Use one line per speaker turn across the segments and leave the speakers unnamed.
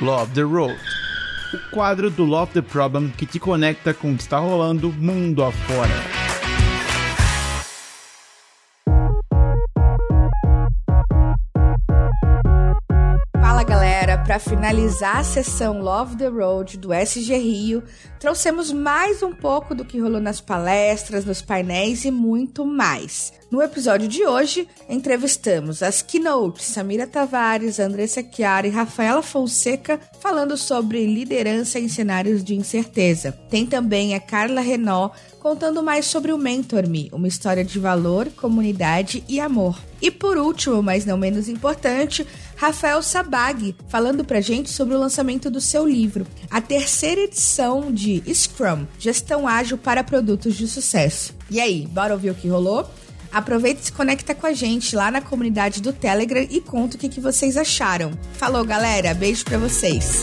Love the Road, o quadro do Love the Problem que te conecta com o que está rolando mundo afora.
Para finalizar a sessão Love the Road do SG Rio, trouxemos mais um pouco do que rolou nas palestras, nos painéis e muito mais. No episódio de hoje, entrevistamos as keynotes Samira Tavares, Andressa Chiara e Rafaela Fonseca falando sobre liderança em cenários de incerteza. Tem também a Carla Renault contando mais sobre o Mentor Me, uma história de valor, comunidade e amor. E por último, mas não menos importante, Rafael Sabag, falando pra gente sobre o lançamento do seu livro, a terceira edição de Scrum, Gestão Ágil para Produtos de Sucesso. E aí, bora ouvir o que rolou? Aproveita e se conecta com a gente lá na comunidade do Telegram e conta o que, que vocês acharam. Falou, galera. Beijo para vocês.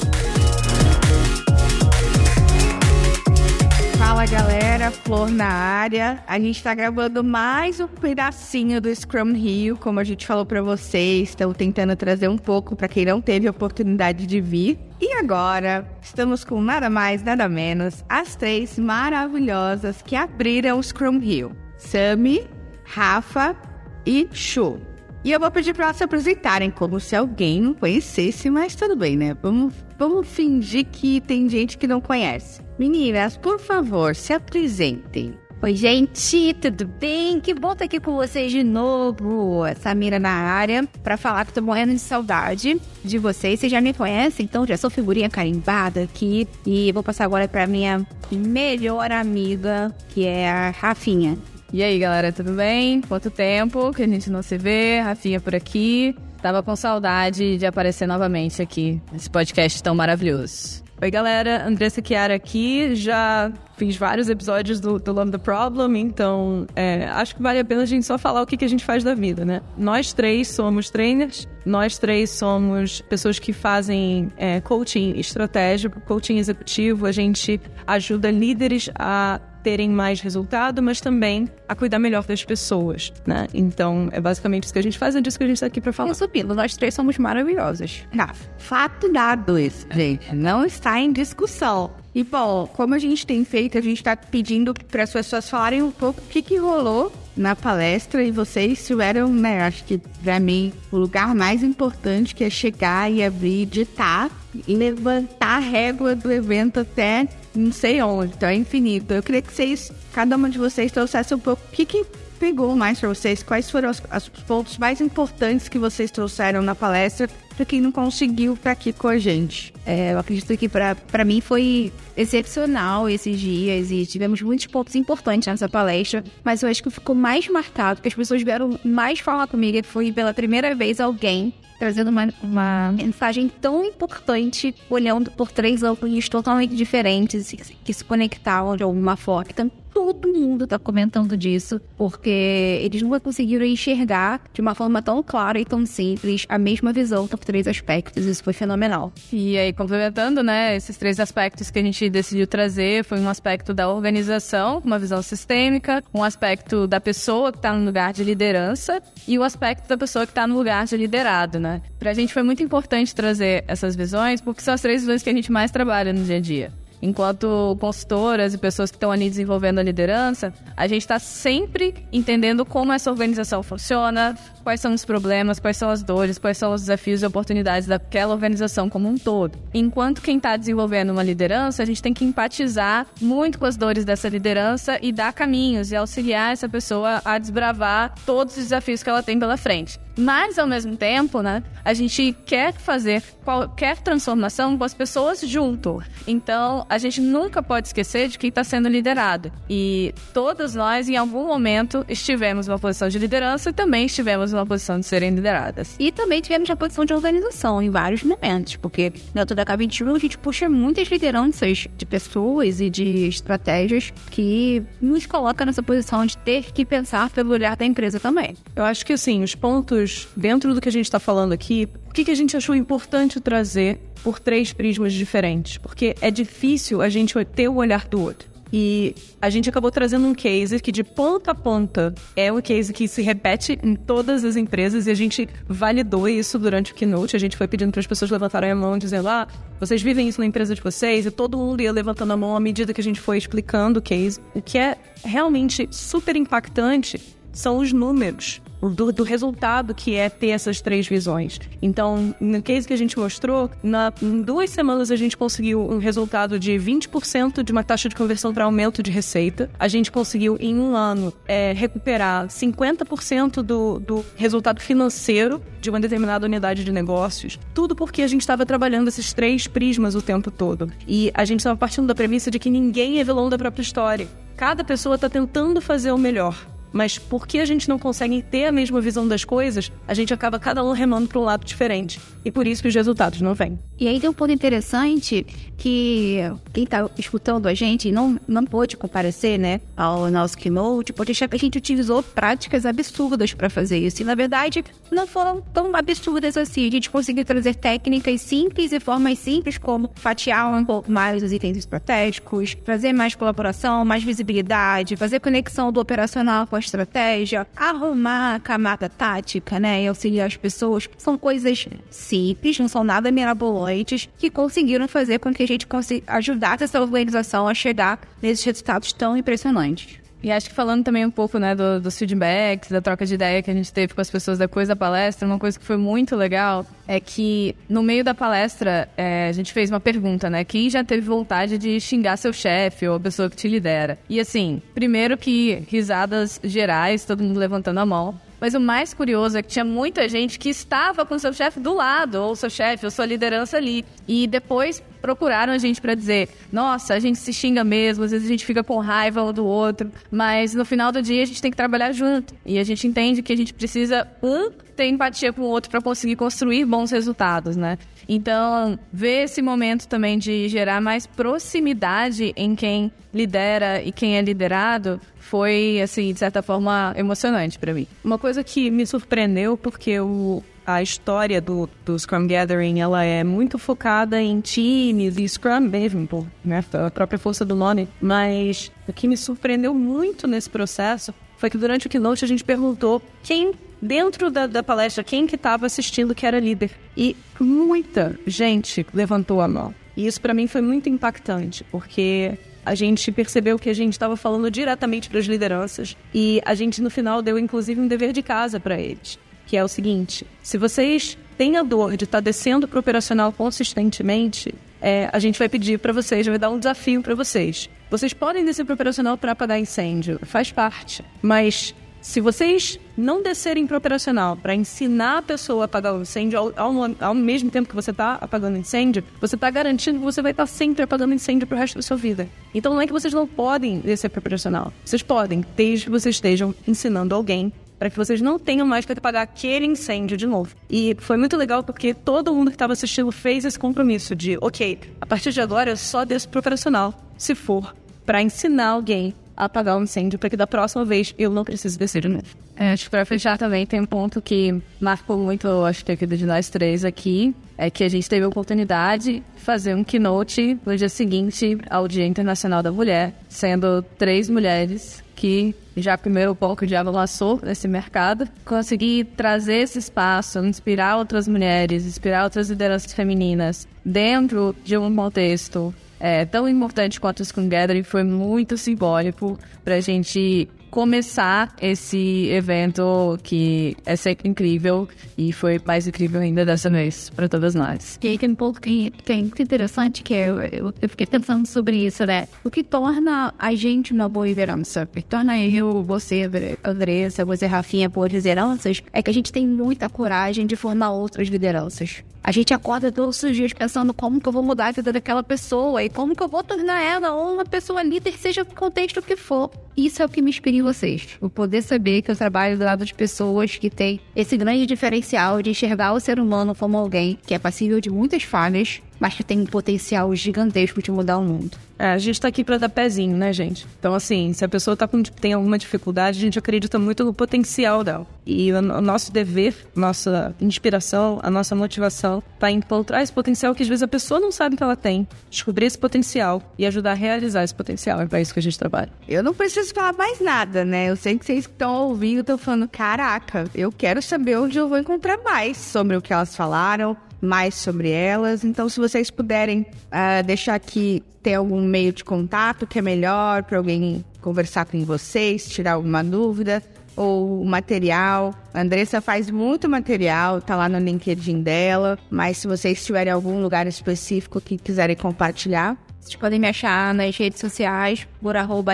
Fala galera, Flor na área. A gente tá gravando mais um pedacinho do Scrum Rio, como a gente falou para vocês, estamos tentando trazer um pouco para quem não teve a oportunidade de vir. E agora, estamos com nada mais, nada menos, as três maravilhosas que abriram o Scrum Rio. Sami, Rafa e Chu. E eu vou pedir para elas se apresentarem como se alguém não conhecesse, mas tudo bem, né? Vamos, vamos fingir que tem gente que não conhece. Meninas, por favor, se apresentem.
Oi, gente, tudo bem? Que bom estar aqui com vocês de novo. Samira na área, para falar que estou morrendo de saudade de vocês. Vocês já me conhecem, então já sou figurinha carimbada aqui. E vou passar agora para minha melhor amiga, que é a Rafinha.
E aí, galera, tudo bem? Quanto tempo que a gente não se vê? Rafinha por aqui. Tava com saudade de aparecer novamente aqui nesse podcast tão maravilhoso. Oi, galera, Andressa Chiara aqui. Já fiz vários episódios do, do the Problem, então é, acho que vale a pena a gente só falar o que, que a gente faz da vida, né? Nós três somos trainers, nós três somos pessoas que fazem é, coaching estratégico, coaching executivo. A gente ajuda líderes a terem mais resultado, mas também a cuidar melhor das pessoas, né? Então, é basicamente isso que a gente faz, é disso que a gente está aqui para falar.
Resumindo, nós três somos maravilhosas. Rafa, fato dado isso, gente, não está em discussão. E bom, como a gente tem feito, a gente está pedindo para as pessoas falarem um pouco o que, que rolou na palestra e vocês tiveram, né, acho que para mim, o lugar mais importante que é chegar e abrir, editar e levantar a régua do evento até não sei onde, então é infinito. Eu queria que vocês, cada uma de vocês, trouxesse um pouco o que, que pegou mais para vocês, quais foram os, os, pontos mais importantes que vocês trouxeram na palestra para quem não conseguiu estar aqui com a gente. É, eu acredito que para mim foi excepcional esses dias e tivemos muitos pontos importantes nessa palestra, mas eu acho que ficou mais marcado, que as pessoas vieram mais falar comigo, foi pela primeira vez alguém trazendo uma, uma mensagem tão importante, olhando por três ângulos totalmente diferentes, que se conectavam de alguma forma. Então, todo mundo tá comentando disso, porque eles nunca conseguiram enxergar de uma forma tão clara e tão simples a mesma visão por três aspectos. Isso foi fenomenal.
E aí, complementando, né, esses três aspectos que a gente decidiu trazer, foi um aspecto da organização, uma visão sistêmica, um aspecto da pessoa que está no lugar de liderança e o aspecto da pessoa que está no lugar de liderado, né? Pra gente foi muito importante trazer essas visões, porque são as três visões que a gente mais trabalha no dia a dia enquanto consultoras e pessoas que estão ali desenvolvendo a liderança, a gente está sempre entendendo como essa organização funciona, quais são os problemas, quais são as dores, quais são os desafios e oportunidades daquela organização como um todo. Enquanto quem está desenvolvendo uma liderança, a gente tem que empatizar muito com as dores dessa liderança e dar caminhos e auxiliar essa pessoa a desbravar todos os desafios que ela tem pela frente. Mas, ao mesmo tempo, né, a gente quer fazer qualquer transformação com as pessoas junto. Então, a gente nunca pode esquecer de quem está sendo liderado. E todas nós, em algum momento, estivemos numa posição de liderança e também estivemos numa posição de serem lideradas.
E também tivemos na posição de organização em vários momentos, porque dentro da K21 a gente puxa muitas lideranças de pessoas e de estratégias que nos coloca nessa posição de ter que pensar pelo olhar da empresa também.
Eu acho que, assim, os pontos dentro do que a gente está falando aqui, o que, que a gente achou importante trazer por três prismas diferentes? Porque é difícil a gente ter o olhar do outro.
E a gente acabou trazendo um case que de ponta a ponta é um case que se repete em todas as empresas e a gente validou isso durante o keynote. A gente foi pedindo para as pessoas levantarem a mão dizendo: "Ah, vocês vivem isso na empresa de vocês?" E todo mundo ia levantando a mão à medida que a gente foi explicando o case. O que é realmente super impactante são os números do, do, resultado que é ter essas três visões. Então, no case que a gente mostrou, na, em duas semanas a gente conseguiu um resultado de 20% de uma taxa de conversão para aumento de receita. A gente conseguiu, em um ano, é, recuperar 50% do, do resultado financeiro de uma determinada unidade de negócios. Tudo porque a gente estava trabalhando esses três prismas o tempo todo. E a gente estava partindo da premissa de que ninguém é vilão da própria história. Cada pessoa está tentando fazer o melhor mas porque a gente não consegue ter a mesma visão das coisas, a gente acaba cada um remando para um lado diferente. E por isso que os resultados não vêm.
E aí tem um ponto interessante que quem está escutando a gente não, não pôde comparecer, né, ao nosso keynote, pode achar que a gente utilizou práticas absurdas para fazer isso. E na verdade, não foram tão absurdas assim. A gente conseguiu trazer técnicas simples e formas simples, como fatiar um pouco mais os itens estratégicos, fazer mais colaboração, mais visibilidade, fazer conexão do operacional com a estratégia, arrumar a camada tática, né, e auxiliar as pessoas. São coisas simples, não são nada mirabolantes, que conseguiram fazer com que a gente ajudasse essa organização a chegar nesses resultados tão impressionantes.
E acho que falando também um pouco, né, do, dos feedbacks, da troca de ideia que a gente teve com as pessoas depois da palestra, uma coisa que foi muito legal é que no meio da palestra é, a gente fez uma pergunta, né? Quem já teve vontade de xingar seu chefe ou a pessoa que te lidera? E assim, primeiro que risadas gerais, todo mundo levantando a mão. Mas o mais curioso é que tinha muita gente que estava com seu chefe do lado, ou seu chefe, ou sua liderança ali. E depois procuraram a gente para dizer: nossa, a gente se xinga mesmo, às vezes a gente fica com raiva um do outro, mas no final do dia a gente tem que trabalhar junto. E a gente entende que a gente precisa, um, ter empatia com o outro para conseguir construir bons resultados, né? Então, ver esse momento também de gerar mais proximidade em quem lidera e quem é liderado foi, assim, de certa forma, emocionante para mim. Uma coisa que me surpreendeu, porque o, a história do, do Scrum Gathering ela é muito focada em times e Scrum mesmo, por, né, a própria força do nome, mas o que me surpreendeu muito nesse processo foi que durante o keynote a gente perguntou quem dentro da, da palestra quem que estava assistindo que era líder. E muita gente levantou a mão. E isso para mim foi muito impactante, porque a gente percebeu que a gente estava falando diretamente para as lideranças e a gente no final deu inclusive um dever de casa para eles, que é o seguinte: se vocês têm a dor de estar tá descendo para o operacional consistentemente, é, a gente vai pedir para vocês, vai dar um desafio para vocês. Vocês podem descer para o operacional para apagar incêndio, faz parte, mas se vocês não descerem para operacional para ensinar a pessoa a apagar o incêndio ao, ao, ao mesmo tempo que você está apagando incêndio, você está garantindo que você vai estar tá sempre apagando incêndio para o resto da sua vida. Então não é que vocês não podem descer para operacional. Vocês podem, desde que vocês estejam ensinando alguém para que vocês não tenham mais que apagar aquele incêndio de novo. E foi muito legal porque todo mundo que estava assistindo fez esse compromisso de, ok, a partir de agora eu só desço pro operacional, se for para ensinar alguém apagar um incêndio para que da próxima vez eu não precise descer de novo. É, acho que para fechar também tem um ponto que marcou muito, acho que aqui de nós três aqui, é que a gente teve a oportunidade de fazer um keynote no dia seguinte ao Dia Internacional da Mulher, sendo três mulheres que já primeiro pouco de avançou nesse mercado, conseguir trazer esse espaço, inspirar outras mulheres, inspirar outras lideranças femininas dentro de um contexto é, tão importante quanto o Scrum Gathering foi muito simbólico para a gente começar esse evento que é sempre incrível e foi mais incrível ainda dessa vez para todas nós.
E aí tem um ponto que, é muito interessante que eu, eu, eu, fiquei pensando sobre isso, né? O que torna a gente uma boa liderança, o que torna eu, você, Andressa, você, Rafinha, boas lideranças, é que a gente tem muita coragem de formar outras lideranças. A gente acorda todos os dias pensando como que eu vou mudar a vida daquela pessoa e como que eu vou tornar ela uma pessoa líder, seja o contexto que for. Isso é o que me inspira vocês. O poder saber que eu trabalho do lado de pessoas que têm esse grande diferencial de enxergar o ser humano como alguém que é passível de muitas falhas,
mas que tem um potencial gigantesco de mudar o mundo.
É, a gente tá aqui para dar pezinho, né, gente? Então, assim, se a pessoa tá com, tem alguma dificuldade, a gente acredita muito no potencial dela. E o, o nosso dever, nossa inspiração, a nossa motivação tá em encontrar esse potencial que às vezes a pessoa não sabe que ela tem. Descobrir esse potencial e ajudar a realizar esse potencial. É para isso que a gente trabalha.
Eu não preciso falar mais nada, né? Eu sei que vocês estão ouvindo, estão falando, caraca, eu quero saber onde eu vou encontrar mais sobre o que elas falaram, mais sobre elas. Então, se vocês puderem uh, deixar aqui, ter algum meio de contato que é melhor para alguém conversar com vocês, tirar alguma dúvida ou material. A Andressa faz muito material, tá lá no LinkedIn dela, mas se vocês tiverem algum lugar específico que quiserem compartilhar,
vocês podem me achar nas redes sociais por arroba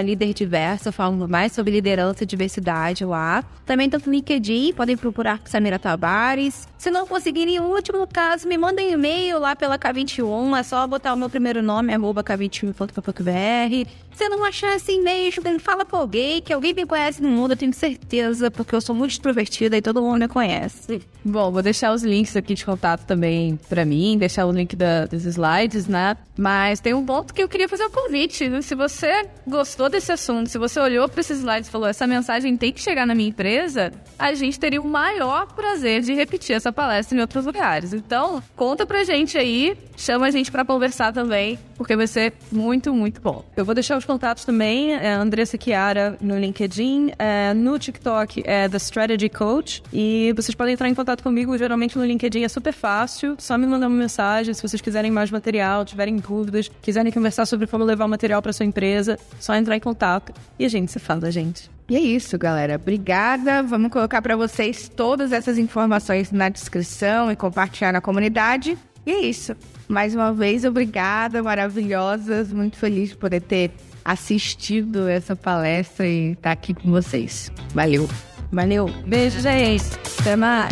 falando mais sobre liderança e diversidade lá. Também tanto no LinkedIn, podem procurar Samira Tavares. Se não conseguirem, em último caso, me mandem e-mail lá pela K21, é só botar o meu primeiro nome, arroba k21.com.br. Se não achar esse e-mail, fala pra alguém, que alguém me conhece no mundo, eu tenho certeza, porque eu sou muito extrovertida e todo mundo me conhece. Bom, vou deixar os links aqui de contato também pra mim, deixar o link da, dos slides, né? Mas tem um ponto que eu queria fazer um convite. Né? Se você gostou desse assunto, se você olhou para esses slides e falou, essa mensagem tem que chegar na minha empresa, a gente teria o maior prazer de repetir essa palestra em outros lugares. Então, conta pra gente aí, chama a gente para conversar também, porque vai ser muito, muito bom. Eu vou deixar os contatos também, é Andressa Chiara no LinkedIn, é, no TikTok é The Strategy Coach, e vocês podem entrar em contato comigo, geralmente no LinkedIn é super fácil, só me mandar uma mensagem se vocês quiserem mais material, tiverem dúvidas, quiserem conversar sobre como levar o material para sua empresa, só entrar em contato e a gente se fala, gente.
E é isso, galera. Obrigada. Vamos colocar para vocês todas essas informações na descrição e compartilhar na comunidade. E é isso. Mais uma vez, obrigada, maravilhosas. Muito feliz de poder ter assistido essa palestra e estar aqui com vocês. Valeu.
Valeu. Beijo, gente. Até mais.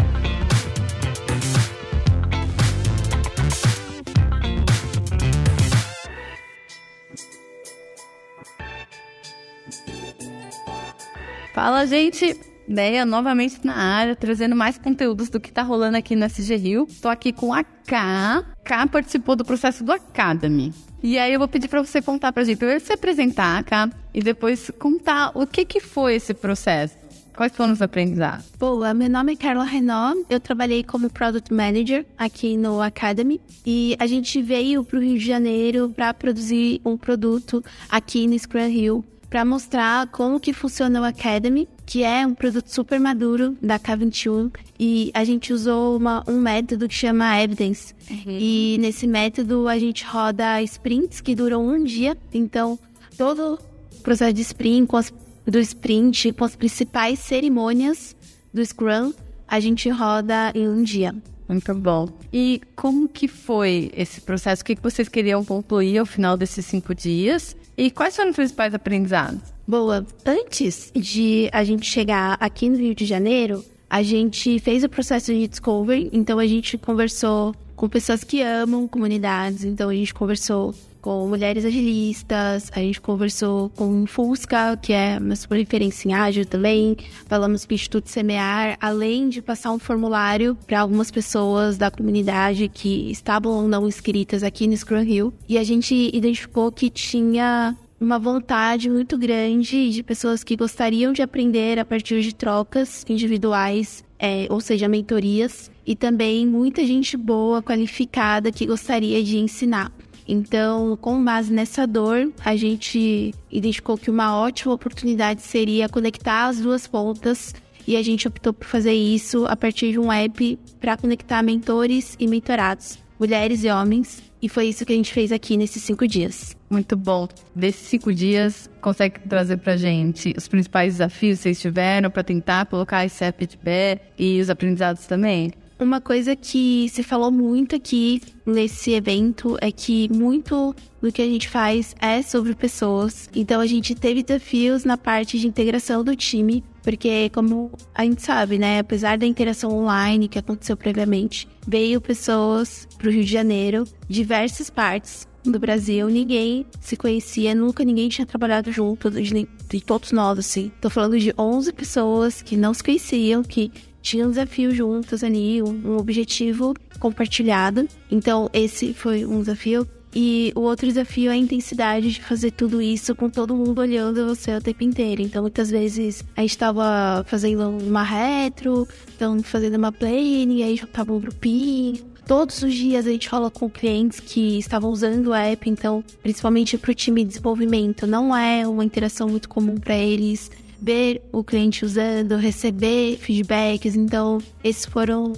Fala, gente! Deia novamente na área, trazendo mais conteúdos do que tá rolando aqui no SG Rio. Tô aqui com a K. K participou do processo do Academy. E aí eu vou pedir para você contar pra gente, primeiro se apresentar, K, e depois contar o que que foi esse processo. Quais foram os aprendizados?
Boa, meu nome é Carla Renault, eu trabalhei como Product Manager aqui no Academy e a gente veio para o Rio de Janeiro para produzir um produto aqui no Scrum Hill para mostrar como que funciona o Academy, que é um produto super maduro da K21 e a gente usou uma, um método que chama Evidence. Uhum. E nesse método a gente roda sprints que duram um dia, então todo o processo de sprint, com as, do sprint, com as principais cerimônias do Scrum, a gente roda em um dia.
Muito bom. E como que foi esse processo? O que vocês queriam concluir ao final desses cinco dias? E quais foram os principais aprendizados?
Boa. Antes de a gente chegar aqui no Rio de Janeiro, a gente fez o processo de discovery, então a gente conversou com pessoas que amam comunidades, então a gente conversou com mulheres agilistas, a gente conversou com Fusca, que é uma super referência em ágil também, falamos com o Instituto Semear, além de passar um formulário para algumas pessoas da comunidade que estavam ou não inscritas aqui no Scrum Hill, e a gente identificou que tinha uma vontade muito grande de pessoas que gostariam de aprender a partir de trocas individuais, é, ou seja, mentorias, e também muita gente boa, qualificada, que gostaria de ensinar. Então, com base nessa dor, a gente identificou que uma ótima oportunidade seria conectar as duas pontas e a gente optou por fazer isso a partir de um app para conectar mentores e mentorados, mulheres e homens, e foi isso que a gente fez aqui nesses cinco dias.
Muito bom. Desses cinco dias, consegue trazer pra gente os principais desafios que vocês tiveram para tentar colocar esse app de pé e os aprendizados também?
Uma coisa que se falou muito aqui nesse evento é que muito do que a gente faz é sobre pessoas. Então a gente teve desafios na parte de integração do time, porque como a gente sabe, né, apesar da interação online que aconteceu previamente, veio pessoas para o Rio de Janeiro, diversas partes do Brasil, ninguém se conhecia, nunca ninguém tinha trabalhado junto, de, de todos nós, assim. Tô falando de 11 pessoas que não se conheciam, que tinha um desafio juntos ali, um, objetivo compartilhado. Então, esse foi um desafio. E o outro desafio é a intensidade de fazer tudo isso com todo mundo olhando você o tempo inteiro. Então, muitas vezes a gente estava fazendo uma retro, então fazendo uma plane, aí juntava um grupinho. Todos os dias a gente rola com clientes que estavam usando o app, então, principalmente para o time de desenvolvimento, não é uma interação muito comum para eles ver o cliente usando, receber feedbacks. Então, esses foram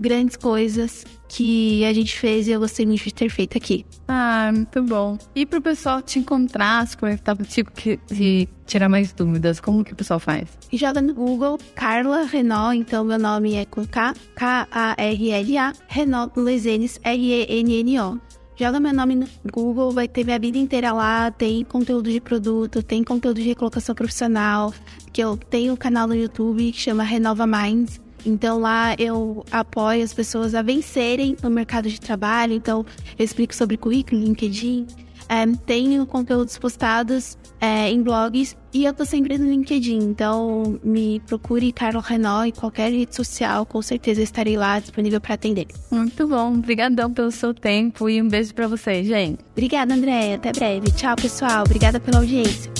grandes coisas que a gente fez e eu gostei muito de ter feito aqui.
Ah, muito bom. E pro pessoal te encontrar, se conectar contigo e tirar mais dúvidas, como que o pessoal faz?
Joga no Google Carla Renault, então meu nome é com K, K-A-R-L-A, Renault Lesenes, R-E-N-N-O. Joga meu nome no Google, vai ter minha vida inteira lá, tem conteúdo de produto, tem conteúdo de recolocação profissional, que eu tenho um canal no YouTube que chama Renova Minds. Então lá eu apoio as pessoas a vencerem no mercado de trabalho. Então eu explico sobre currículo, LinkedIn. É, tenho conteúdos postados é, em blogs e eu tô sempre no LinkedIn. Então me procure Carol Renault em qualquer rede social, com certeza estarei lá disponível para atender.
Muito bom, obrigadão pelo seu tempo e um beijo para vocês, gente.
Obrigada, André. Até breve. Tchau, pessoal. Obrigada pela audiência.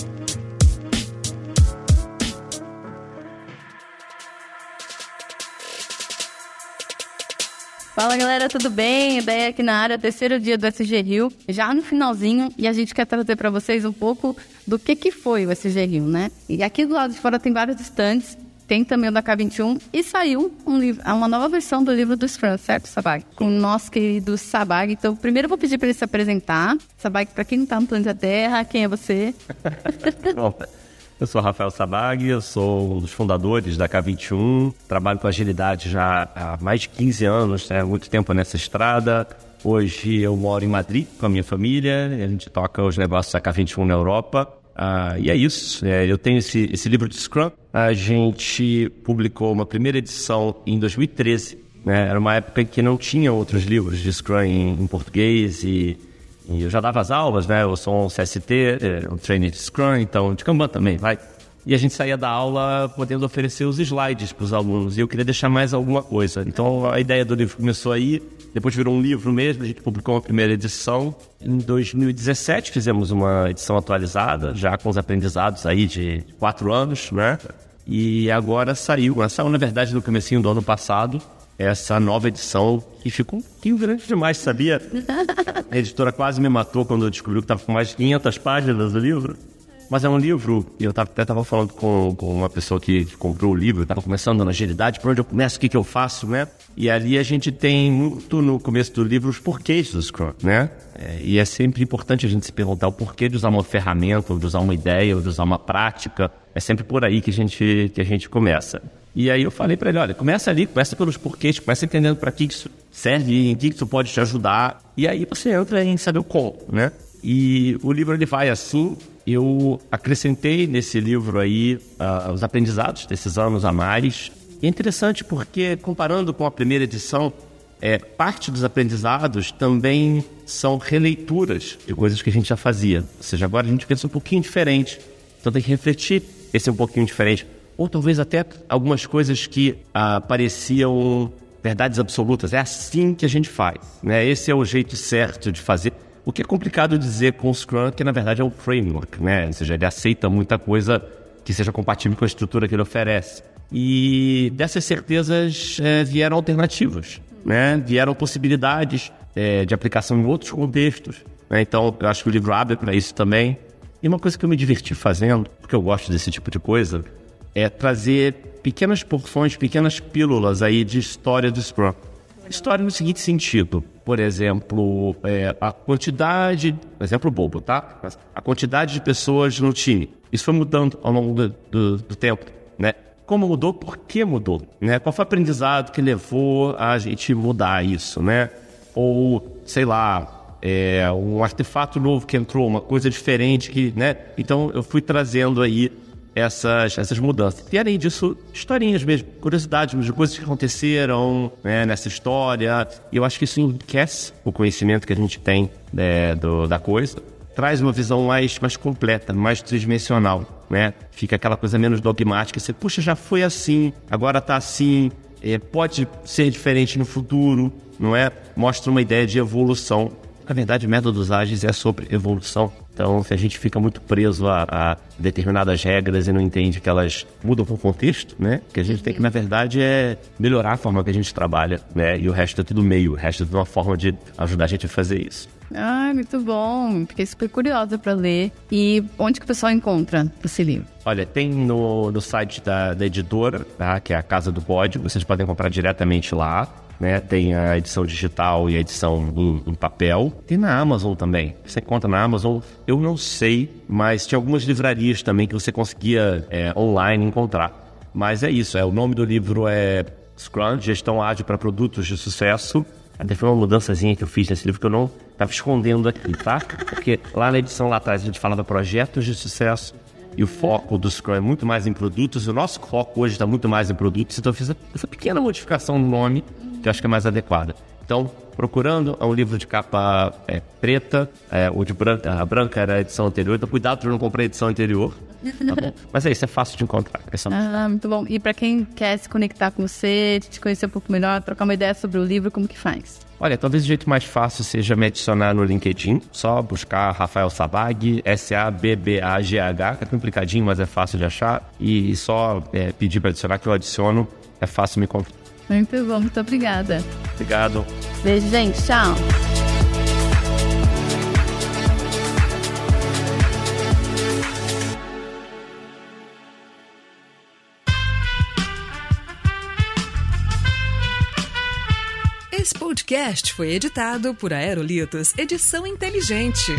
Fala galera, tudo bem? Ideia aqui na área, terceiro dia do SG Rio, já no finalzinho, e a gente quer trazer para vocês um pouco do que, que foi o SG Rio, né? E aqui do lado de fora tem vários estantes, tem também o da K21, e saiu um livro, uma nova versão do livro do Scrum, certo, Sabag? Com o nosso querido Sabag. Então, primeiro eu vou pedir para ele se apresentar. Sabag, para quem não tá no planeta Terra, quem é você?
Bom, eu sou Rafael Sabag, eu sou um dos fundadores da K21, trabalho com agilidade já há mais de 15 anos, né, muito tempo nessa estrada. Hoje eu moro em Madrid com a minha família, a gente toca os negócios da K21 na Europa. Ah, e é isso, é, eu tenho esse, esse livro de Scrum, a gente publicou uma primeira edição em 2013, né, era uma época em que não tinha outros livros de Scrum em, em português e e eu já dava as aulas, né? Eu sou um CST, é, um trainer de Scrum, então de Kanban também, vai. E a gente saía da aula podendo oferecer os slides para os alunos. E eu queria deixar mais alguma coisa. Então a ideia do livro começou aí, depois virou um livro mesmo. A gente publicou uma primeira edição. Em 2017 fizemos uma edição atualizada, já com os aprendizados aí de quatro anos, né? E agora saiu, saiu na verdade no comecinho do ano passado essa nova edição que ficou um pouquinho grande demais, sabia? A editora quase me matou quando descobriu que estava com mais de 500 páginas o livro. Mas é um livro, e eu até estava falando com, com uma pessoa que comprou o livro, estava começando na agilidade, por onde eu começo, o que, que eu faço, né? E ali a gente tem muito no começo do livro os porquês do Scrum, né? É, e é sempre importante a gente se perguntar o porquê de usar uma ferramenta, ou de usar uma ideia, ou de usar uma prática. É sempre por aí que a gente, que a gente começa. E aí eu falei para ele, olha, começa ali, começa pelos porquês, começa entendendo para que isso serve, em que isso pode te ajudar. E aí você entra em saber o como, né? E o livro ele vai assim. Eu acrescentei nesse livro aí uh, os aprendizados desses anos a mais. É interessante porque comparando com a primeira edição, é, parte dos aprendizados também são releituras de coisas que a gente já fazia. Ou seja, agora a gente pensa um pouquinho diferente. Então tem que refletir esse um pouquinho diferente ou talvez até algumas coisas que ah, pareciam verdades absolutas. É assim que a gente faz, né? Esse é o jeito certo de fazer. O que é complicado dizer com o Scrum, que na verdade é um framework, né? Ou seja, ele aceita muita coisa que seja compatível com a estrutura que ele oferece. E dessas certezas é, vieram alternativas, né? Vieram possibilidades é, de aplicação em outros contextos. Né? Então, eu acho que o livro abre para isso também. E uma coisa que eu me diverti fazendo, porque eu gosto desse tipo de coisa, é trazer pequenas porções, pequenas pílulas aí de história do Scrum. História no seguinte sentido, por exemplo, é, a quantidade, exemplo bobo, tá? A quantidade de pessoas no time. Isso foi mudando ao longo do, do, do tempo, né? Como mudou, por que mudou, né? Qual foi o aprendizado que levou a gente mudar isso, né? Ou, sei lá, é, um artefato novo que entrou, uma coisa diferente que, né? Então eu fui trazendo aí essas, essas mudanças. E além disso, historinhas mesmo, curiosidades de coisas que aconteceram né, nessa história. E eu acho que isso enriquece o conhecimento que a gente tem né, do, da coisa, traz uma visão mais, mais completa, mais tridimensional. né? Fica aquela coisa menos dogmática. Você, puxa, já foi assim, agora tá assim, é, pode ser diferente no futuro, não é? Mostra uma ideia de evolução. Na verdade, métodos ágeis é sobre evolução. Então, se a gente fica muito preso a, a, determinadas regras e não entende que elas mudam com o contexto, né? Que a gente tem que, na verdade, é melhorar a forma que a gente trabalha, né? E o resto é tudo meio, o resto é tudo uma forma de ajudar a gente a fazer isso.
Ah, muito bom. Fiquei super curiosa para ler. E onde que o pessoal encontra esse livro?
Olha, tem no, no site da, da editora, tá? que é a Casa do Bode. Vocês podem comprar diretamente lá. Né? Tem a edição digital e a edição em, papel. Tem na Amazon também. Você encontra na Amazon. Eu não sei, mas tinha algumas livrarias também que você conseguia é, online encontrar. Mas é isso. É o nome do livro é Scrum, Gestão Ágil para Produtos de Sucesso. Até foi uma mudançazinha que eu fiz nesse livro que eu não estava escondendo aqui, tá? Porque lá na edição lá atrás a gente falava projetos de sucesso e o foco do Scrum é muito mais em produtos. O nosso foco hoje está muito mais em produtos, então eu fiz essa pequena modificação no nome que eu acho que é mais adequada. Então, procurando, é um livro de capa é, preta, é, ou de branca, a branca era a edição anterior, então cuidado para não comprar a edição anterior. Tá Mas é isso, é fácil de encontrar. É só...
Ah, muito bom. E para quem quer se conectar com você, te conhecer um pouco melhor, trocar uma ideia sobre o livro, como que faz?
Olha, talvez o jeito mais fácil seja me adicionar no LinkedIn, só buscar Rafael Sabag, S-A-B-B-A-G-H, que é complicadinho, mas é fácil de achar, e só é, pedir para adicionar que eu adiciono, é fácil me encontrar.
Muito bom, muito obrigada.
Obrigado.
Beijo, gente. Tchau.
Esse podcast foi editado por Aerolitos Edição Inteligente.